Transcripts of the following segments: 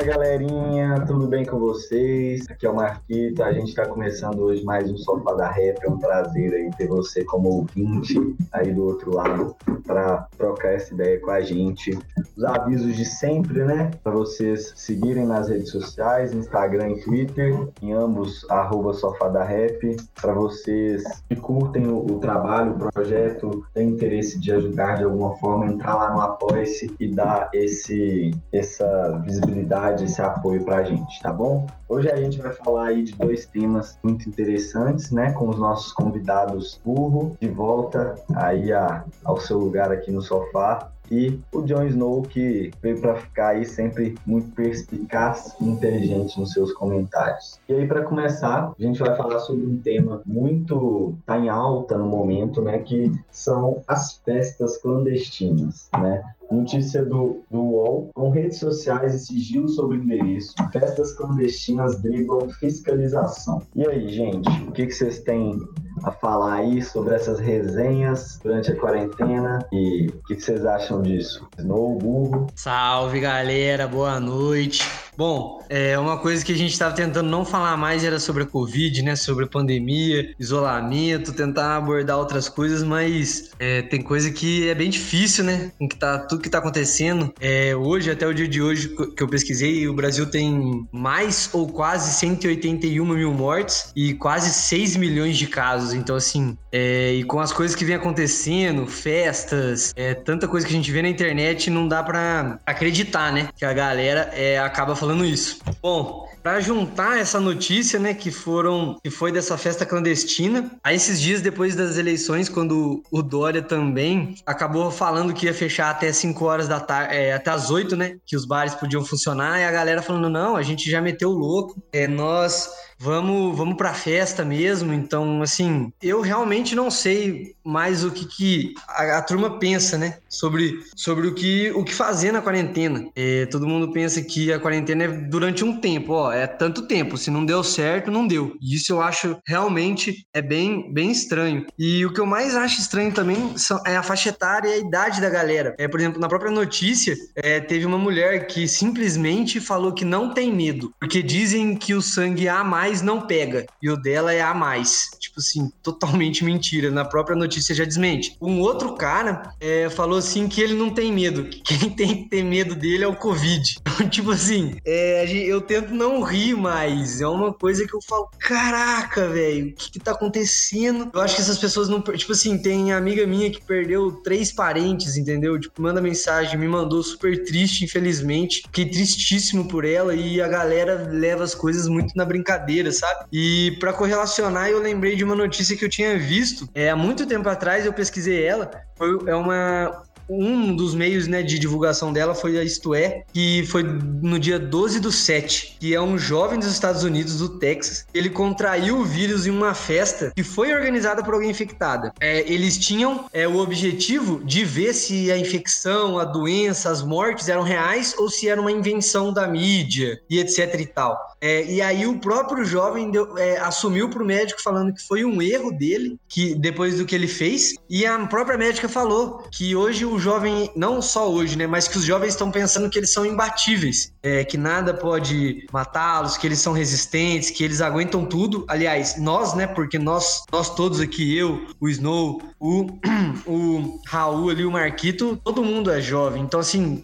Fala galerinha, tudo bem com vocês? Aqui é o Marquito, a gente está começando hoje mais um Sofá da Rap, é um prazer aí ter você como ouvinte aí do outro lado para trocar essa ideia com a gente. Os avisos de sempre, né? Para vocês seguirem nas redes sociais, Instagram e Twitter, em ambos, arroba Sofá da Rap. Para vocês que curtem o, o trabalho, o projeto, têm interesse de ajudar de alguma forma, entrar lá no Apoia-se e dar esse, essa visibilidade, esse apoio para a gente, tá bom? Hoje a gente vai falar aí de dois temas muito interessantes, né? Com os nossos convidados Burro de volta aí a, ao seu lugar aqui no sofá e o Jon Snow que veio para ficar aí sempre muito perspicaz e inteligente nos seus comentários. E aí para começar, a gente vai falar sobre um tema muito tá em alta no momento, né, que são as festas clandestinas, né? Notícia do, do UOL. Com redes sociais e sigilo sobre endereço, festas clandestinas driblam fiscalização. E aí, gente, o que, que vocês têm a falar aí sobre essas resenhas durante a quarentena e o que, vocês acham disso? Snow, burro? Salve, galera. Boa noite. Bom, é, uma coisa que a gente estava tentando não falar mais era sobre a Covid, né? Sobre a pandemia, isolamento, tentar abordar outras coisas, mas é, tem coisa que é bem difícil, né? Com que tá, tudo que está acontecendo. É, hoje, até o dia de hoje que eu pesquisei, o Brasil tem mais ou quase 181 mil mortes e quase 6 milhões de casos. Então, assim, é, e com as coisas que vem acontecendo, festas, é, tanta coisa que a gente vê na internet, não dá para acreditar, né? Que a galera é, acaba falando falando isso. Bom, para juntar essa notícia, né, que foram que foi dessa festa clandestina, aí esses dias depois das eleições, quando o Dória também acabou falando que ia fechar até 5 horas da tarde, é, até as 8, né, que os bares podiam funcionar, e a galera falando: "Não, a gente já meteu o louco. É nós vamos, vamos pra festa mesmo. Então, assim, eu realmente não sei mais o que, que a, a, turma pensa, né? Sobre, sobre o, que, o que fazer na quarentena. É, todo mundo pensa que a quarentena é durante um tempo, ó, é tanto tempo. Se não deu certo, não deu. E isso eu acho realmente é bem, bem estranho. E o que eu mais acho estranho também são, é a faixa etária e a idade da galera. É, por exemplo, na própria notícia, é, teve uma mulher que simplesmente falou que não tem medo, porque dizem que o sangue A mais não pega. E o dela é a mais. Tipo assim, totalmente mentira. Na própria notícia já desmente. Um outro cara é, falou assim que ele não tem medo. Que quem tem que ter medo dele é o Covid. tipo assim, é, eu tento não rir mais. É uma coisa que eu falo, caraca, velho, o que, que tá acontecendo? Eu acho que essas pessoas não. Tipo assim, tem amiga minha que perdeu três parentes, entendeu? Tipo, manda mensagem, me mandou super triste, infelizmente. Fiquei tristíssimo por ela e a galera leva as coisas muito na brincadeira sabe? E para correlacionar, eu lembrei de uma notícia que eu tinha visto é, há muito tempo atrás, eu pesquisei ela. Foi, é uma, um dos meios né, de divulgação dela foi a Isto É, que foi no dia 12 do 7, que é um jovem dos Estados Unidos, do Texas. Ele contraiu o vírus em uma festa que foi organizada por alguém infectada. É, eles tinham é, o objetivo de ver se a infecção, a doença, as mortes eram reais ou se era uma invenção da mídia e etc e tal. É, e aí o próprio jovem deu, é, assumiu para o médico falando que foi um erro dele, que depois do que ele fez, e a própria médica falou que hoje o jovem, não só hoje, né, mas que os jovens estão pensando que eles são imbatíveis, é, que nada pode matá-los, que eles são resistentes, que eles aguentam tudo. Aliás, nós, né, porque nós, nós todos aqui, eu, o Snow, o, o Raul ali, o Marquito, todo mundo é jovem. Então, assim,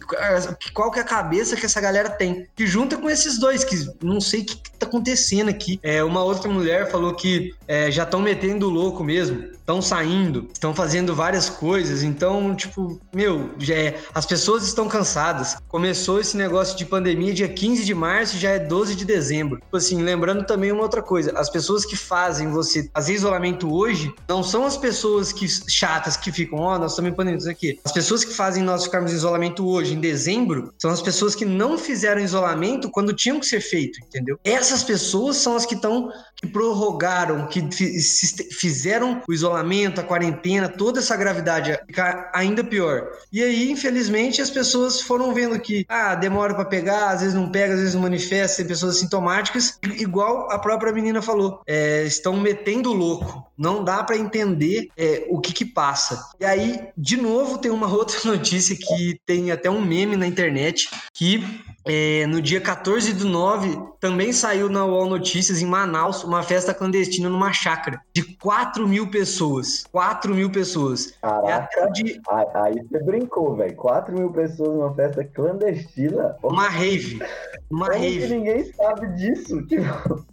qual que é a cabeça que essa galera tem? Que junta com esses dois, que não sei o que, que tá acontecendo aqui. É, uma outra mulher falou que é, já estão metendo louco mesmo, estão saindo, estão fazendo várias coisas. Então, tipo, meu, já é, as pessoas estão cansadas. Começou esse negócio de pandemia dia 15 de março, já é 12 de dezembro. Tipo assim, lembrando também uma outra coisa: as pessoas que fazem você fazer isolamento hoje não são as pessoas que chatas que ficam, ó, oh, nós estamos em pandemia, isso aqui. As pessoas que fazem nós ficarmos em isolamento hoje, em dezembro, são as pessoas que não fizeram isolamento quando tinham que ser feito, entendeu? Essas pessoas são as que estão que prorrogaram, que fizeram o isolamento, a quarentena, toda essa gravidade ficar ainda pior. E aí, infelizmente, as pessoas foram vendo que, ah, demora para pegar, às vezes não pega, às vezes não manifesta, tem pessoas sintomáticas, igual a própria menina falou, é, estão metendo louco. Não dá para entender é, o que que passa. E aí, de novo, tem uma outra notícia que tem até um meme na internet que é, no dia 14 do 9, também saiu na UOL Notícias, em Manaus, uma festa clandestina numa chácara de 4 mil pessoas. 4 mil pessoas. Caraca, é de... aí você brincou, velho. 4 mil pessoas numa festa clandestina? Uma rave. Uma Como rave. Que ninguém sabe disso.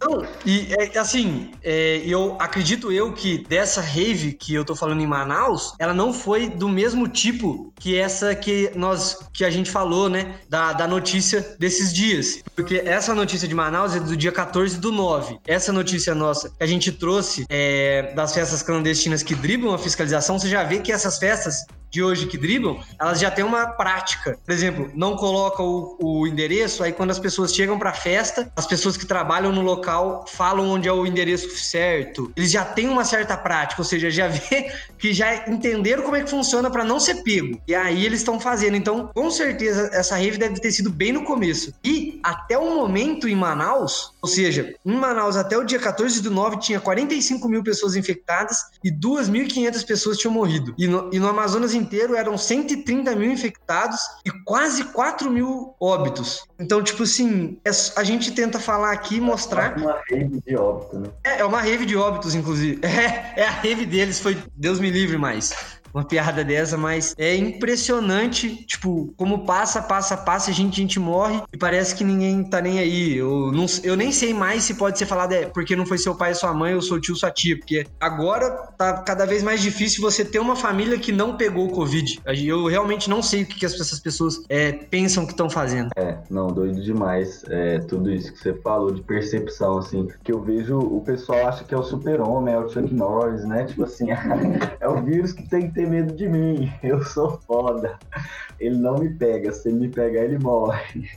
Não, e é, assim, é, eu acredito eu que dessa rave que eu tô falando em Manaus, ela não foi do mesmo tipo que essa que nós que a gente falou, né? Da, da notícia desses dias. Porque essa notícia de Manaus é do dia 14 do 9. Essa notícia nossa que a gente trouxe é, das festas clandestinas que driblam a fiscalização, você já vê que essas festas de hoje que driblam, elas já têm uma prática. Por exemplo, não coloca o, o endereço, aí quando as pessoas chegam para a festa, as pessoas que trabalham no local falam onde é o endereço certo. Eles já têm uma certa prática, ou seja, já vê que já entenderam como é que funciona para não ser pego. E aí eles estão fazendo. Então, com certeza, essa rave deve ter sido bem no começo. E até o momento em Manaus, ou seja, em Manaus até o dia 14 do 9 tinha 45 mil pessoas infectadas e 2.500 pessoas tinham morrido. E no, e no Amazonas inteiro eram 130 mil infectados e quase 4 mil óbitos. Então, tipo assim, é, a gente tenta falar aqui, mostrar. É uma rave de óbitos, né? É, é uma rave de óbitos, inclusive. É, é a rave deles, foi Deus me livre mais uma piada dessa, mas é impressionante, tipo, como passa, passa, passa, gente, gente morre e parece que ninguém tá nem aí. Eu, não, eu nem sei mais se pode ser falado é porque não foi seu pai sua mãe ou seu tio sua tia, porque agora tá cada vez mais difícil você ter uma família que não pegou o Covid. Eu realmente não sei o que, que essas pessoas é, pensam que estão fazendo. É, não, doido demais. É, tudo isso que você falou de percepção, assim, que eu vejo o pessoal acha que é o super-homem, é o Chuck Norris, né? Tipo assim, é o vírus que tem que ter medo de mim, eu sou foda. Ele não me pega, se ele me pegar, ele morre.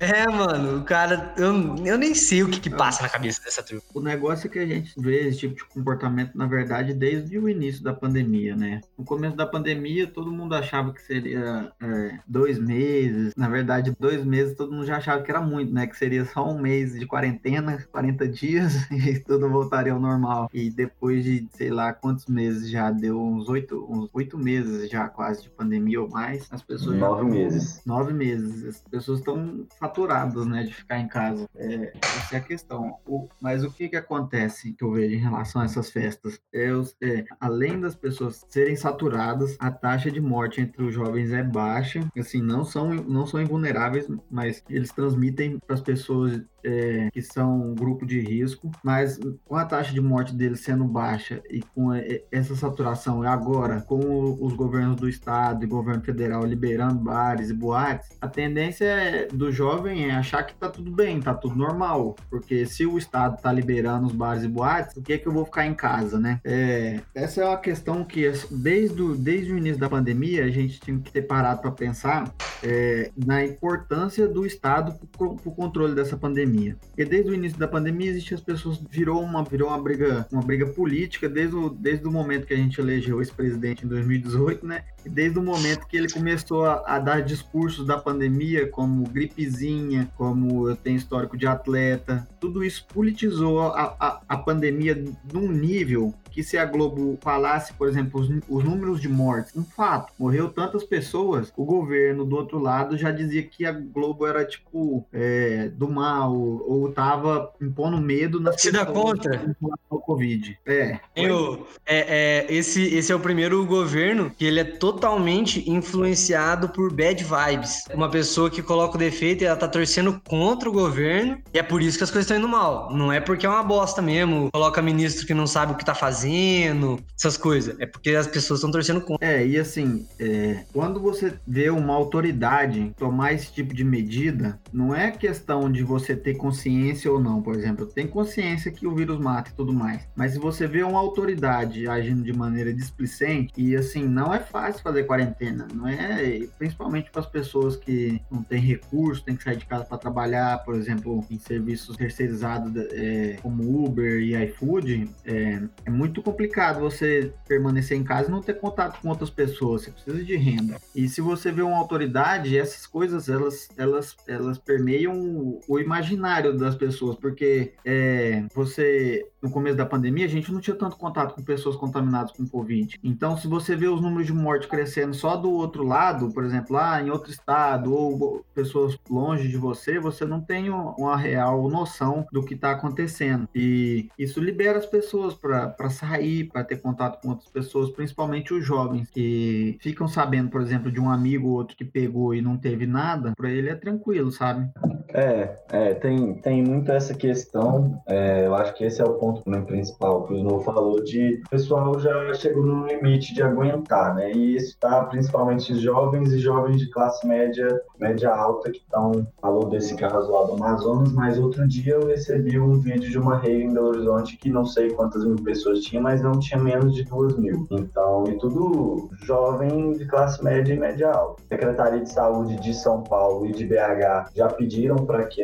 É, mano, o cara, eu, eu nem sei o que, que passa na cabeça dessa trupe. O negócio é que a gente vê esse tipo de comportamento, na verdade, desde o início da pandemia, né? No começo da pandemia, todo mundo achava que seria é, dois meses. Na verdade, dois meses todo mundo já achava que era muito, né? Que seria só um mês de quarentena, 40 dias, e tudo voltaria ao normal. E depois de, sei lá, quantos meses já deu, uns oito, uns oito meses já quase de pandemia ou mais, as pessoas. Nove já... meses. Nove meses. As pessoas estão saturados, né, de ficar em casa. É, essa é a questão. O, mas o que que acontece que eu vejo em relação a essas festas? É, é, além das pessoas serem saturadas, a taxa de morte entre os jovens é baixa. Assim, não são, não são invulneráveis, mas eles transmitem para as pessoas é, que são um grupo de risco, mas com a taxa de morte deles sendo baixa e com essa saturação agora, com os governos do estado e governo federal liberando bares e boates, a tendência é, do jovem é achar que tá tudo bem, tá tudo normal, porque se o estado tá liberando os bares e boates, o que é que eu vou ficar em casa, né? É, essa é uma questão que desde o, desde o início da pandemia a gente tinha que ter parado para pensar é, na importância do estado para o controle dessa pandemia pandemia. Porque desde o início da pandemia existe as pessoas virou uma virou uma briga uma briga política desde o, desde o momento que a gente elegeu esse presidente em 2018, né? E desde o momento que ele começou a, a dar discursos da pandemia como gripezinha, como eu tenho histórico de atleta, tudo isso politizou a, a, a pandemia num nível que se a Globo falasse, por exemplo, os, os, números de mortes, um fato, morreu tantas pessoas, o governo do outro lado já dizia que a Globo era tipo é, do mal ou tava impondo medo nas se dá contra? O Covid. É. Eu, é, é, esse, esse é o primeiro governo que ele é totalmente influenciado por bad vibes. Uma pessoa que coloca o defeito e ela tá torcendo contra o governo e é por isso que as coisas estão indo mal. Não é porque é uma bosta mesmo, coloca ministro que não sabe o que tá fazendo essas coisas. É porque as pessoas estão torcendo contra. É, e assim, é, quando você vê uma autoridade tomar esse tipo de medida, não é questão de você ter consciência ou não, por exemplo. Tem consciência que o vírus mata e tudo mais. Mas se você vê uma autoridade agindo de maneira displicente, e assim, não é fácil fazer quarentena, não é? Principalmente para as pessoas que não têm recurso, têm que sair de casa para trabalhar, por exemplo, em serviços terceirizados é, como Uber e iFood, é, é muito muito complicado você permanecer em casa e não ter contato com outras pessoas. Você precisa de renda. E se você vê uma autoridade, essas coisas elas, elas, elas permeiam o imaginário das pessoas, porque é, você no começo da pandemia, a gente não tinha tanto contato com pessoas contaminadas com Covid. Então, se você vê os números de morte crescendo só do outro lado, por exemplo, lá em outro estado, ou pessoas longe de você, você não tem uma real noção do que está acontecendo. E isso libera as pessoas para sair, para ter contato com outras pessoas, principalmente os jovens, que ficam sabendo, por exemplo, de um amigo ou outro que pegou e não teve nada, para ele é tranquilo, sabe? É, é tem, tem muito essa questão. É, eu acho que esse é o ponto ponto principal que o Snow falou de o pessoal já chegou no limite de aguentar, né? E isso está principalmente jovens e jovens de classe média, média alta que estão falou desse caso lá do Amazonas, mas outro dia eu recebi um vídeo de uma rede em Belo Horizonte que não sei quantas mil pessoas tinha, mas não tinha menos de duas mil. Então, e tudo jovem de classe média e média alta. Secretaria de Saúde de São Paulo e de BH já pediram para que,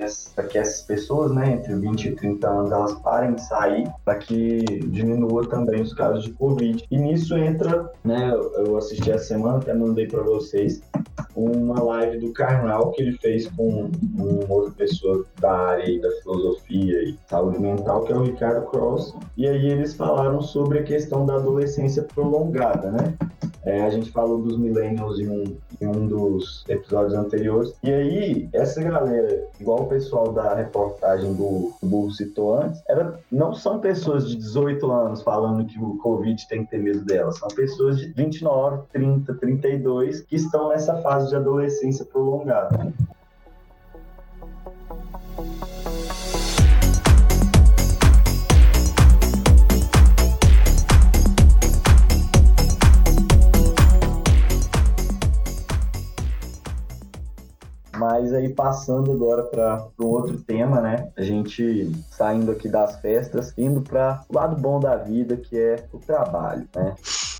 que essas pessoas, né, entre 20 e 30 anos, elas parem de sair para que diminua também os casos de Covid. E nisso entra, né, eu assisti essa semana, até mandei para vocês, uma live do Karnal que ele fez com uma outra pessoa da área da filosofia e saúde mental, que é o Ricardo Cross. E aí eles falaram sobre a questão da adolescência prolongada, né? É, a gente falou dos millennials em um, em um dos episódios anteriores. E aí, essa galera, igual o pessoal da reportagem do, do citou antes, era, não são pessoas de 18 anos falando que o Covid tem que ter medo delas. São pessoas de 29, 30, 32 que estão nessa fase de adolescência prolongada. Mas aí passando agora para um outro tema, né? A gente saindo aqui das festas, indo para o lado bom da vida, que é o trabalho, né?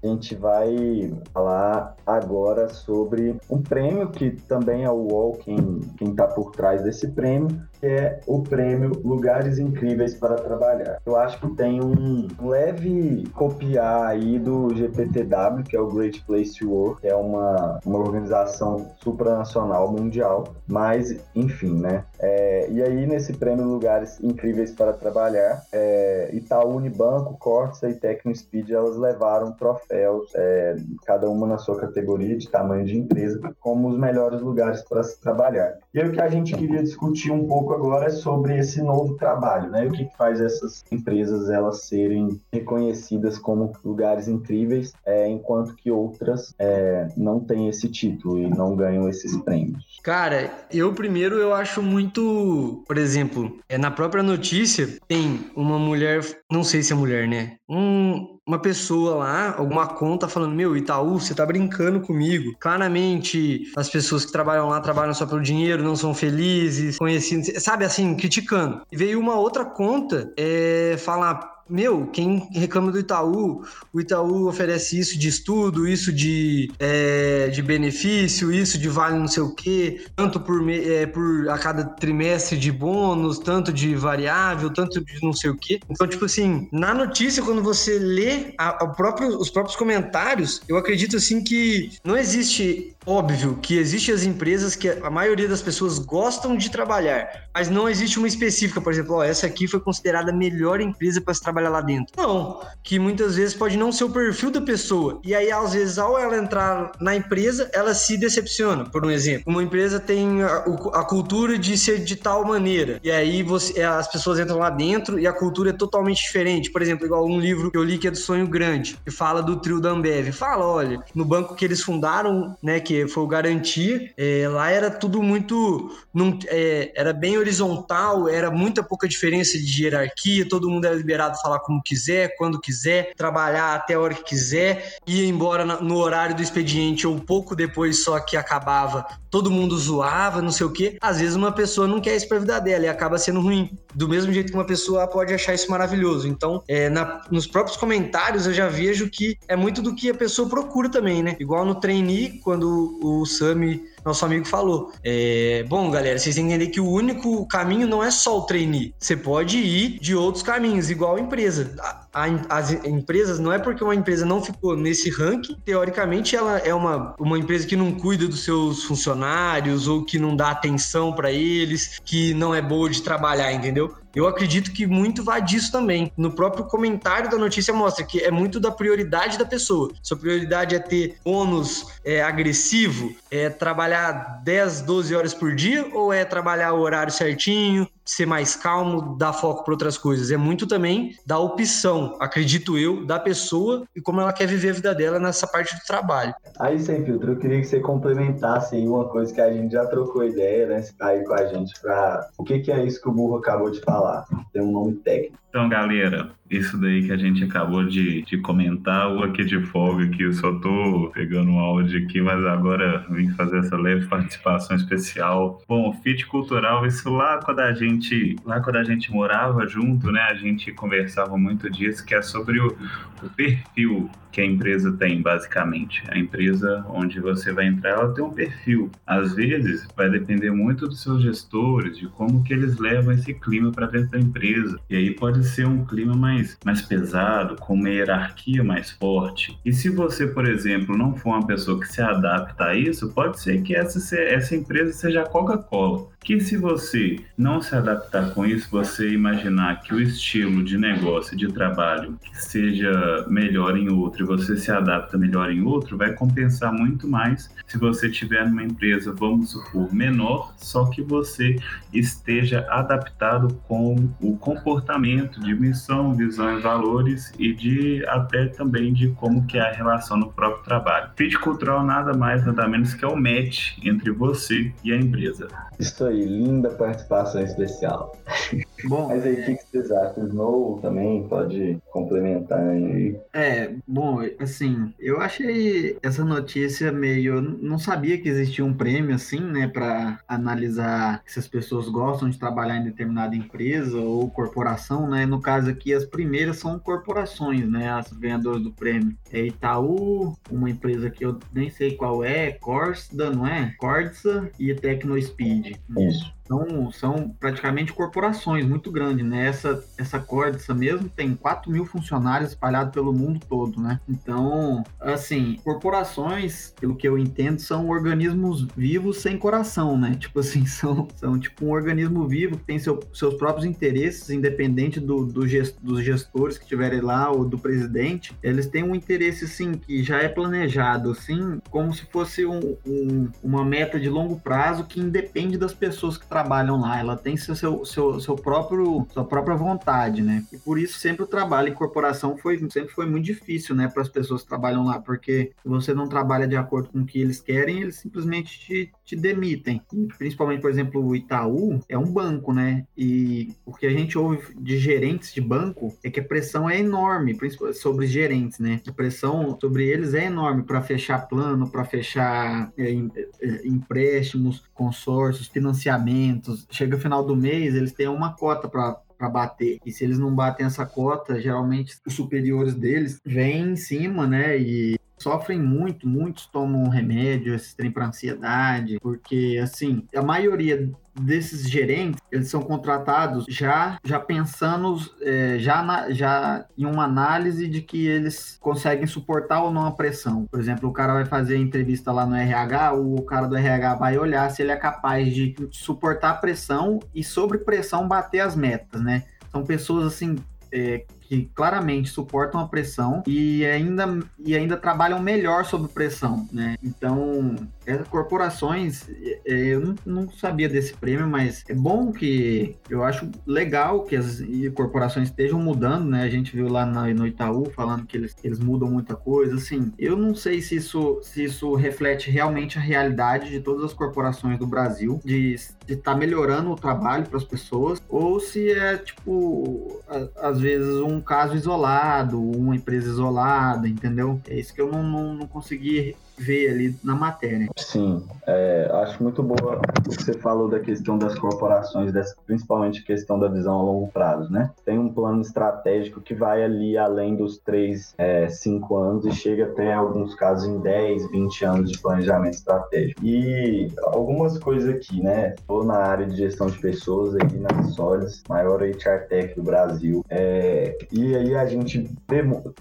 A gente vai falar agora sobre um prêmio que também é o UOL quem, quem tá por trás desse prêmio, que é o prêmio Lugares Incríveis para Trabalhar. Eu acho que tem um leve copiar aí do GPTW, que é o Great Place to Work, que é uma, uma organização supranacional mundial, mas enfim, né? É, e aí nesse prêmio Lugares Incríveis para Trabalhar, é, Itaú Unibanco, Corsa e Tecnospeed, elas levaram troféus, é, cada uma na sua categoria de tamanho de empresa, como os melhores lugares para se trabalhar. E aí, o que a gente queria discutir um pouco agora é sobre esse novo trabalho, né? O que faz essas empresas elas serem reconhecidas como lugares incríveis, é, enquanto que outras é, não têm esse título e não ganham esses prêmios. Cara, eu primeiro eu acho muito, por exemplo, é na própria notícia tem uma mulher, não sei se é mulher, né? Um, uma pessoa lá, alguma conta falando: Meu, Itaú, você tá brincando comigo. Claramente, as pessoas que trabalham lá trabalham só pelo dinheiro, não são felizes, conhecidos, sabe assim, criticando. E veio uma outra conta é, falar: meu, quem reclama do Itaú, o Itaú oferece isso de estudo, isso de, é, de benefício, isso de vale não sei o quê, tanto por, é, por a cada trimestre de bônus, tanto de variável, tanto de não sei o quê. Então, tipo assim, na notícia, quando você lê a, a próprio, os próprios comentários, eu acredito assim que não existe óbvio que existem as empresas que a maioria das pessoas gostam de trabalhar, mas não existe uma específica, por exemplo, ó, essa aqui foi considerada a melhor empresa para se trabalhar lá dentro. Não, que muitas vezes pode não ser o perfil da pessoa. E aí, às vezes, ao ela entrar na empresa, ela se decepciona. Por um exemplo, uma empresa tem a, a cultura de ser de tal maneira, e aí você, é, as pessoas entram lá dentro e a cultura é totalmente diferente. Por exemplo, igual um livro que eu li que é do Sonho Grande, que fala do trio da Ambev. Fala, olha, no banco que eles fundaram, né, que foi o Garantia, é, lá era tudo muito. Não, é, era bem horizontal, era muita pouca diferença de hierarquia, todo mundo era liberado a falar como quiser, quando quiser, trabalhar até a hora que quiser, ir embora no horário do expediente ou pouco depois só que acabava, todo mundo zoava, não sei o quê. Às vezes uma pessoa não quer isso pra vida dela e acaba sendo ruim. Do mesmo jeito que uma pessoa pode achar isso maravilhoso. Então, é, na, nos próprios comentários eu já vejo que é muito do que a pessoa procura também, né? Igual no trainee, quando o Sami nosso amigo falou. É, bom, galera, vocês têm que entender que o único caminho não é só o trainee. Você pode ir de outros caminhos, igual a empresa. A, a, as empresas, não é porque uma empresa não ficou nesse ranking, teoricamente ela é uma, uma empresa que não cuida dos seus funcionários ou que não dá atenção para eles, que não é boa de trabalhar, entendeu? Eu acredito que muito vai disso também. No próprio comentário da notícia mostra que é muito da prioridade da pessoa. Sua prioridade é ter ônus é, agressivo, é trabalhar 10, 12 horas por dia ou é trabalhar o horário certinho, ser mais calmo, dar foco para outras coisas. É muito também da opção, acredito eu, da pessoa e como ela quer viver a vida dela nessa parte do trabalho. Aí, sem filtro, eu queria que você complementasse aí uma coisa que a gente já trocou ideia, né? Você tá aí com a gente para o que, que é isso que o Burro acabou de falar. Tem um nome técnico. Então, galera, isso daí que a gente acabou de, de comentar, o aqui de folga, que eu só tô pegando um áudio aqui, mas agora vim fazer essa leve participação especial. Bom, fit cultural, isso lá quando a gente, lá quando a gente morava junto, né, a gente conversava muito disso, que é sobre o, o perfil que a empresa tem, basicamente. A empresa onde você vai entrar, ela tem um perfil. Às vezes, vai depender muito dos seus gestores, de como que eles levam esse clima para dentro da empresa. E aí pode ser um clima mais, mais pesado, com uma hierarquia mais forte. E se você, por exemplo, não for uma pessoa que se adapta a isso, pode ser que essa, essa empresa seja a Coca-Cola que se você não se adaptar com isso, você imaginar que o estilo de negócio, de trabalho, seja melhor em outro e você se adapta melhor em outro, vai compensar muito mais se você tiver numa empresa, vamos supor, menor, só que você esteja adaptado com o comportamento de missão, visão e valores e de até também de como que é a relação no próprio trabalho. Fit cultural nada mais, nada menos que é o match entre você e a empresa. Isso aí, linda participação especial. Bom, mas aí o que, que vocês acham? Snow também pode complementar aí? É, bom, assim, eu achei essa notícia meio. Não sabia que existia um prêmio assim, né, para analisar se as pessoas gostam de trabalhar em determinada empresa ou corporação, né? No caso aqui, as primeiras são corporações, né, as ganhadoras do prêmio. É Itaú, uma empresa que eu nem sei qual é, Corsa, não é? Corsa e Tecnospeed. Isso. São, são praticamente corporações muito grandes, né? Essa, essa Cordiça mesmo tem 4 mil funcionários espalhados pelo mundo todo, né? Então, assim, corporações, pelo que eu entendo, são organismos vivos sem coração, né? Tipo assim, são, são tipo um organismo vivo que tem seu, seus próprios interesses, independente do, do gest, dos gestores que estiverem lá ou do presidente. Eles têm um interesse, assim, que já é planejado, assim, como se fosse um, um, uma meta de longo prazo que independe das pessoas que trabalham lá, ela tem seu, seu, seu, seu próprio, sua própria vontade, né? E por isso sempre o trabalho em corporação foi, sempre foi muito difícil, né, para as pessoas que trabalham lá, porque se você não trabalha de acordo com o que eles querem, eles simplesmente te, te demitem. E principalmente, por exemplo, o Itaú é um banco, né? E o que a gente ouve de gerentes de banco é que a pressão é enorme, principalmente sobre gerentes, né? A pressão sobre eles é enorme para fechar plano, para fechar é, é, empréstimos, consórcios, financiamentos chega o final do mês, eles têm uma cota para para bater. E se eles não batem essa cota, geralmente os superiores deles vêm em cima, né? E sofrem muito, muitos tomam remédio, esse trem para ansiedade, porque assim, a maioria desses gerentes, eles são contratados já já pensando é, já, na, já em uma análise de que eles conseguem suportar ou não a pressão. Por exemplo, o cara vai fazer a entrevista lá no RH, o cara do RH vai olhar se ele é capaz de suportar a pressão e sobre pressão bater as metas, né? São pessoas assim é, que claramente suportam a pressão e ainda, e ainda trabalham melhor sob pressão, né? Então, é, corporações, é, eu não, não, sabia desse prêmio, mas é bom que eu acho legal que as corporações estejam mudando, né? A gente viu lá no Itaú falando que eles, eles mudam muita coisa, assim. Eu não sei se isso, se isso reflete realmente a realidade de todas as corporações do Brasil, de estar tá melhorando o trabalho para as pessoas, ou se é, tipo, a, às vezes um caso isolado, uma empresa isolada, entendeu? É isso que eu não, não, não consegui vê ali na matéria. Sim, é, acho muito boa o que você falou da questão das corporações, dessa, principalmente a questão da visão a longo prazo, né? Tem um plano estratégico que vai ali além dos 3, é, 5 anos e chega até, alguns casos, em 10, 20 anos de planejamento estratégico. E algumas coisas aqui, né? Estou na área de gestão de pessoas aí na Solis, maior HR Tech do Brasil. É, e aí a gente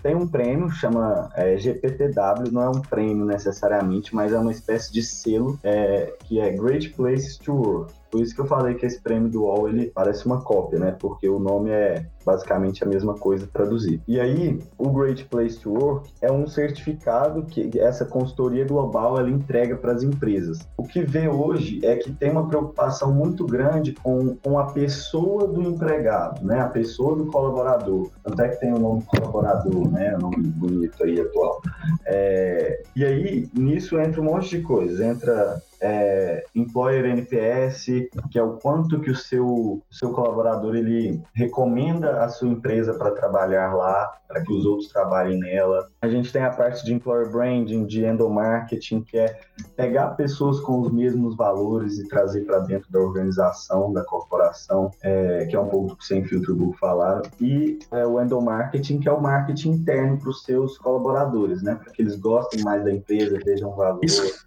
tem um prêmio, chama é, GPTW, não é um prêmio necessariamente, mas é uma espécie de selo é, que é Great Places to Work. Por isso que eu falei que esse prêmio do UOL ele parece uma cópia, né? Porque o nome é basicamente a mesma coisa traduzido. E aí, o Great Place to Work é um certificado que essa consultoria global ela entrega para as empresas. O que vê hoje é que tem uma preocupação muito grande com, com a pessoa do empregado, né? A pessoa do colaborador. Até que tem o nome colaborador, né? Nome bonito aí atual. É, e aí, nisso entra um monte de coisas. Entra é, Employer NPS, que é o quanto que o seu, seu colaborador ele recomenda a sua empresa para trabalhar lá, para que os outros trabalhem nela. A gente tem a parte de Employer Branding, de Endomarketing, que é pegar pessoas com os mesmos valores e trazer para dentro da organização, da corporação, é, que é um pouco do que Sem Filtro Google falaram. E é, o Endomarketing, que é o marketing interno para os seus colaboradores, né? Para que eles gostem mais da empresa, vejam valor. Isso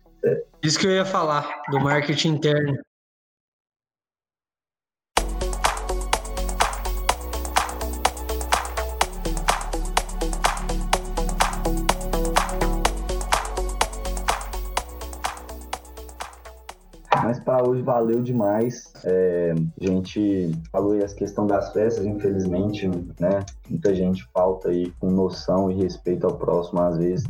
isso que eu ia falar, do marketing interno. Mas para hoje valeu demais. É, a gente falou aí a questão das festas, infelizmente, né? Muita gente falta aí com noção e respeito ao próximo às vezes.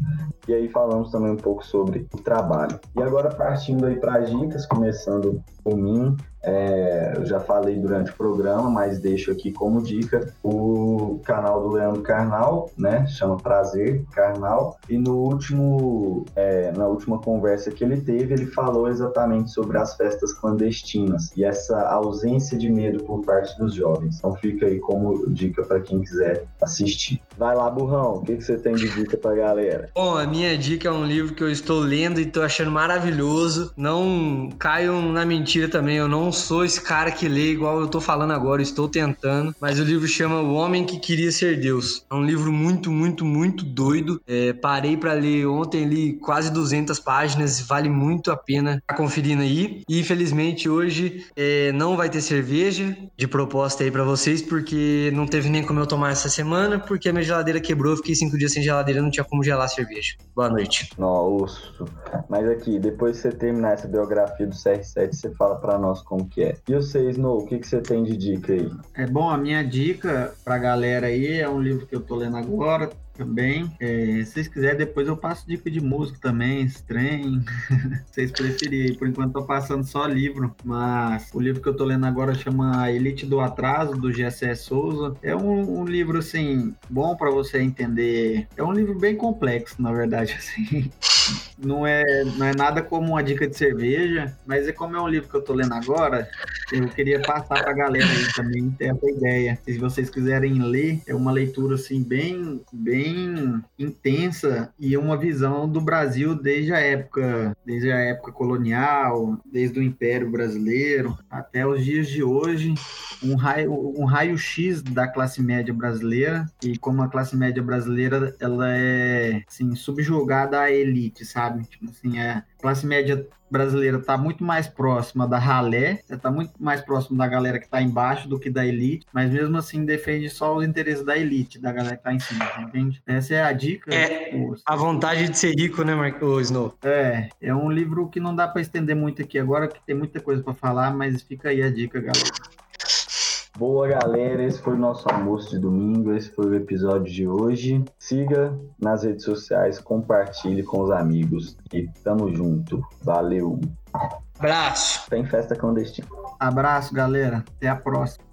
E aí falamos também um pouco sobre o trabalho. E agora partindo aí para as dicas, começando por mim, é, eu já falei durante o programa, mas deixo aqui como dica o canal do Leandro Carnal, né? Chama Prazer Carnal. E no último, é, na última conversa que ele teve, ele falou exatamente sobre as festas clandestinas e essa ausência de medo por parte dos jovens. Então fica aí como dica para quem quiser assistir. Vai lá, burrão. O que, que você tem de dica para galera? Bom, a minha dica é um livro que eu estou lendo e estou achando maravilhoso. Não caiam na mentira também. Eu não sou esse cara que lê igual eu tô falando agora, estou tentando. Mas o livro chama O Homem que Queria Ser Deus. É um livro muito, muito, muito doido. É, parei para ler ontem, li quase 200 páginas, vale muito a pena tá conferindo aí. E infelizmente hoje é, não vai ter cerveja de proposta aí para vocês, porque não teve nem como eu tomar essa semana, porque a minha geladeira quebrou, fiquei cinco dias sem geladeira, não tinha como gelar cerveja. Boa noite. Nossa, mas aqui, depois que você terminar essa biografia do CR7, você fala para nós como que é. E você, Snow, o que, que você tem de dica aí? É bom, a minha dica pra galera aí é um livro que eu tô lendo agora, também. É, se vocês quiserem, depois eu passo dica de música também, trem. vocês preferirem. Por enquanto, tô passando só livro, mas o livro que eu tô lendo agora chama Elite do Atraso, do G.S. Souza. É um, um, livro, assim, bom para você entender. É um livro bem complexo, na verdade, assim. Não é, não é nada como uma dica de cerveja, mas é como é um livro que eu tô lendo agora, eu queria passar pra galera aí também ter essa ideia. Se vocês quiserem ler, é uma leitura, assim, bem, bem intensa e uma visão do Brasil desde a época, desde a época colonial, desde o Império Brasileiro até os dias de hoje, um raio, um raio X da classe média brasileira e como a classe média brasileira ela é assim, subjugada à elite, sabe? Tipo assim, é classe média brasileira está muito mais próxima da ralé, está muito mais próximo da galera que está embaixo do que da elite, mas mesmo assim defende só os interesses da elite, da galera que está em cima, entende? Essa é a dica. É a vontade de ser rico, né, Marco Snow? É, é um livro que não dá para estender muito aqui agora, que tem muita coisa para falar, mas fica aí a dica, galera. Boa, galera. Esse foi o nosso almoço de domingo. Esse foi o episódio de hoje. Siga nas redes sociais, compartilhe com os amigos e tamo junto. Valeu. Abraço. Tem festa clandestina. Abraço, galera. Até a próxima.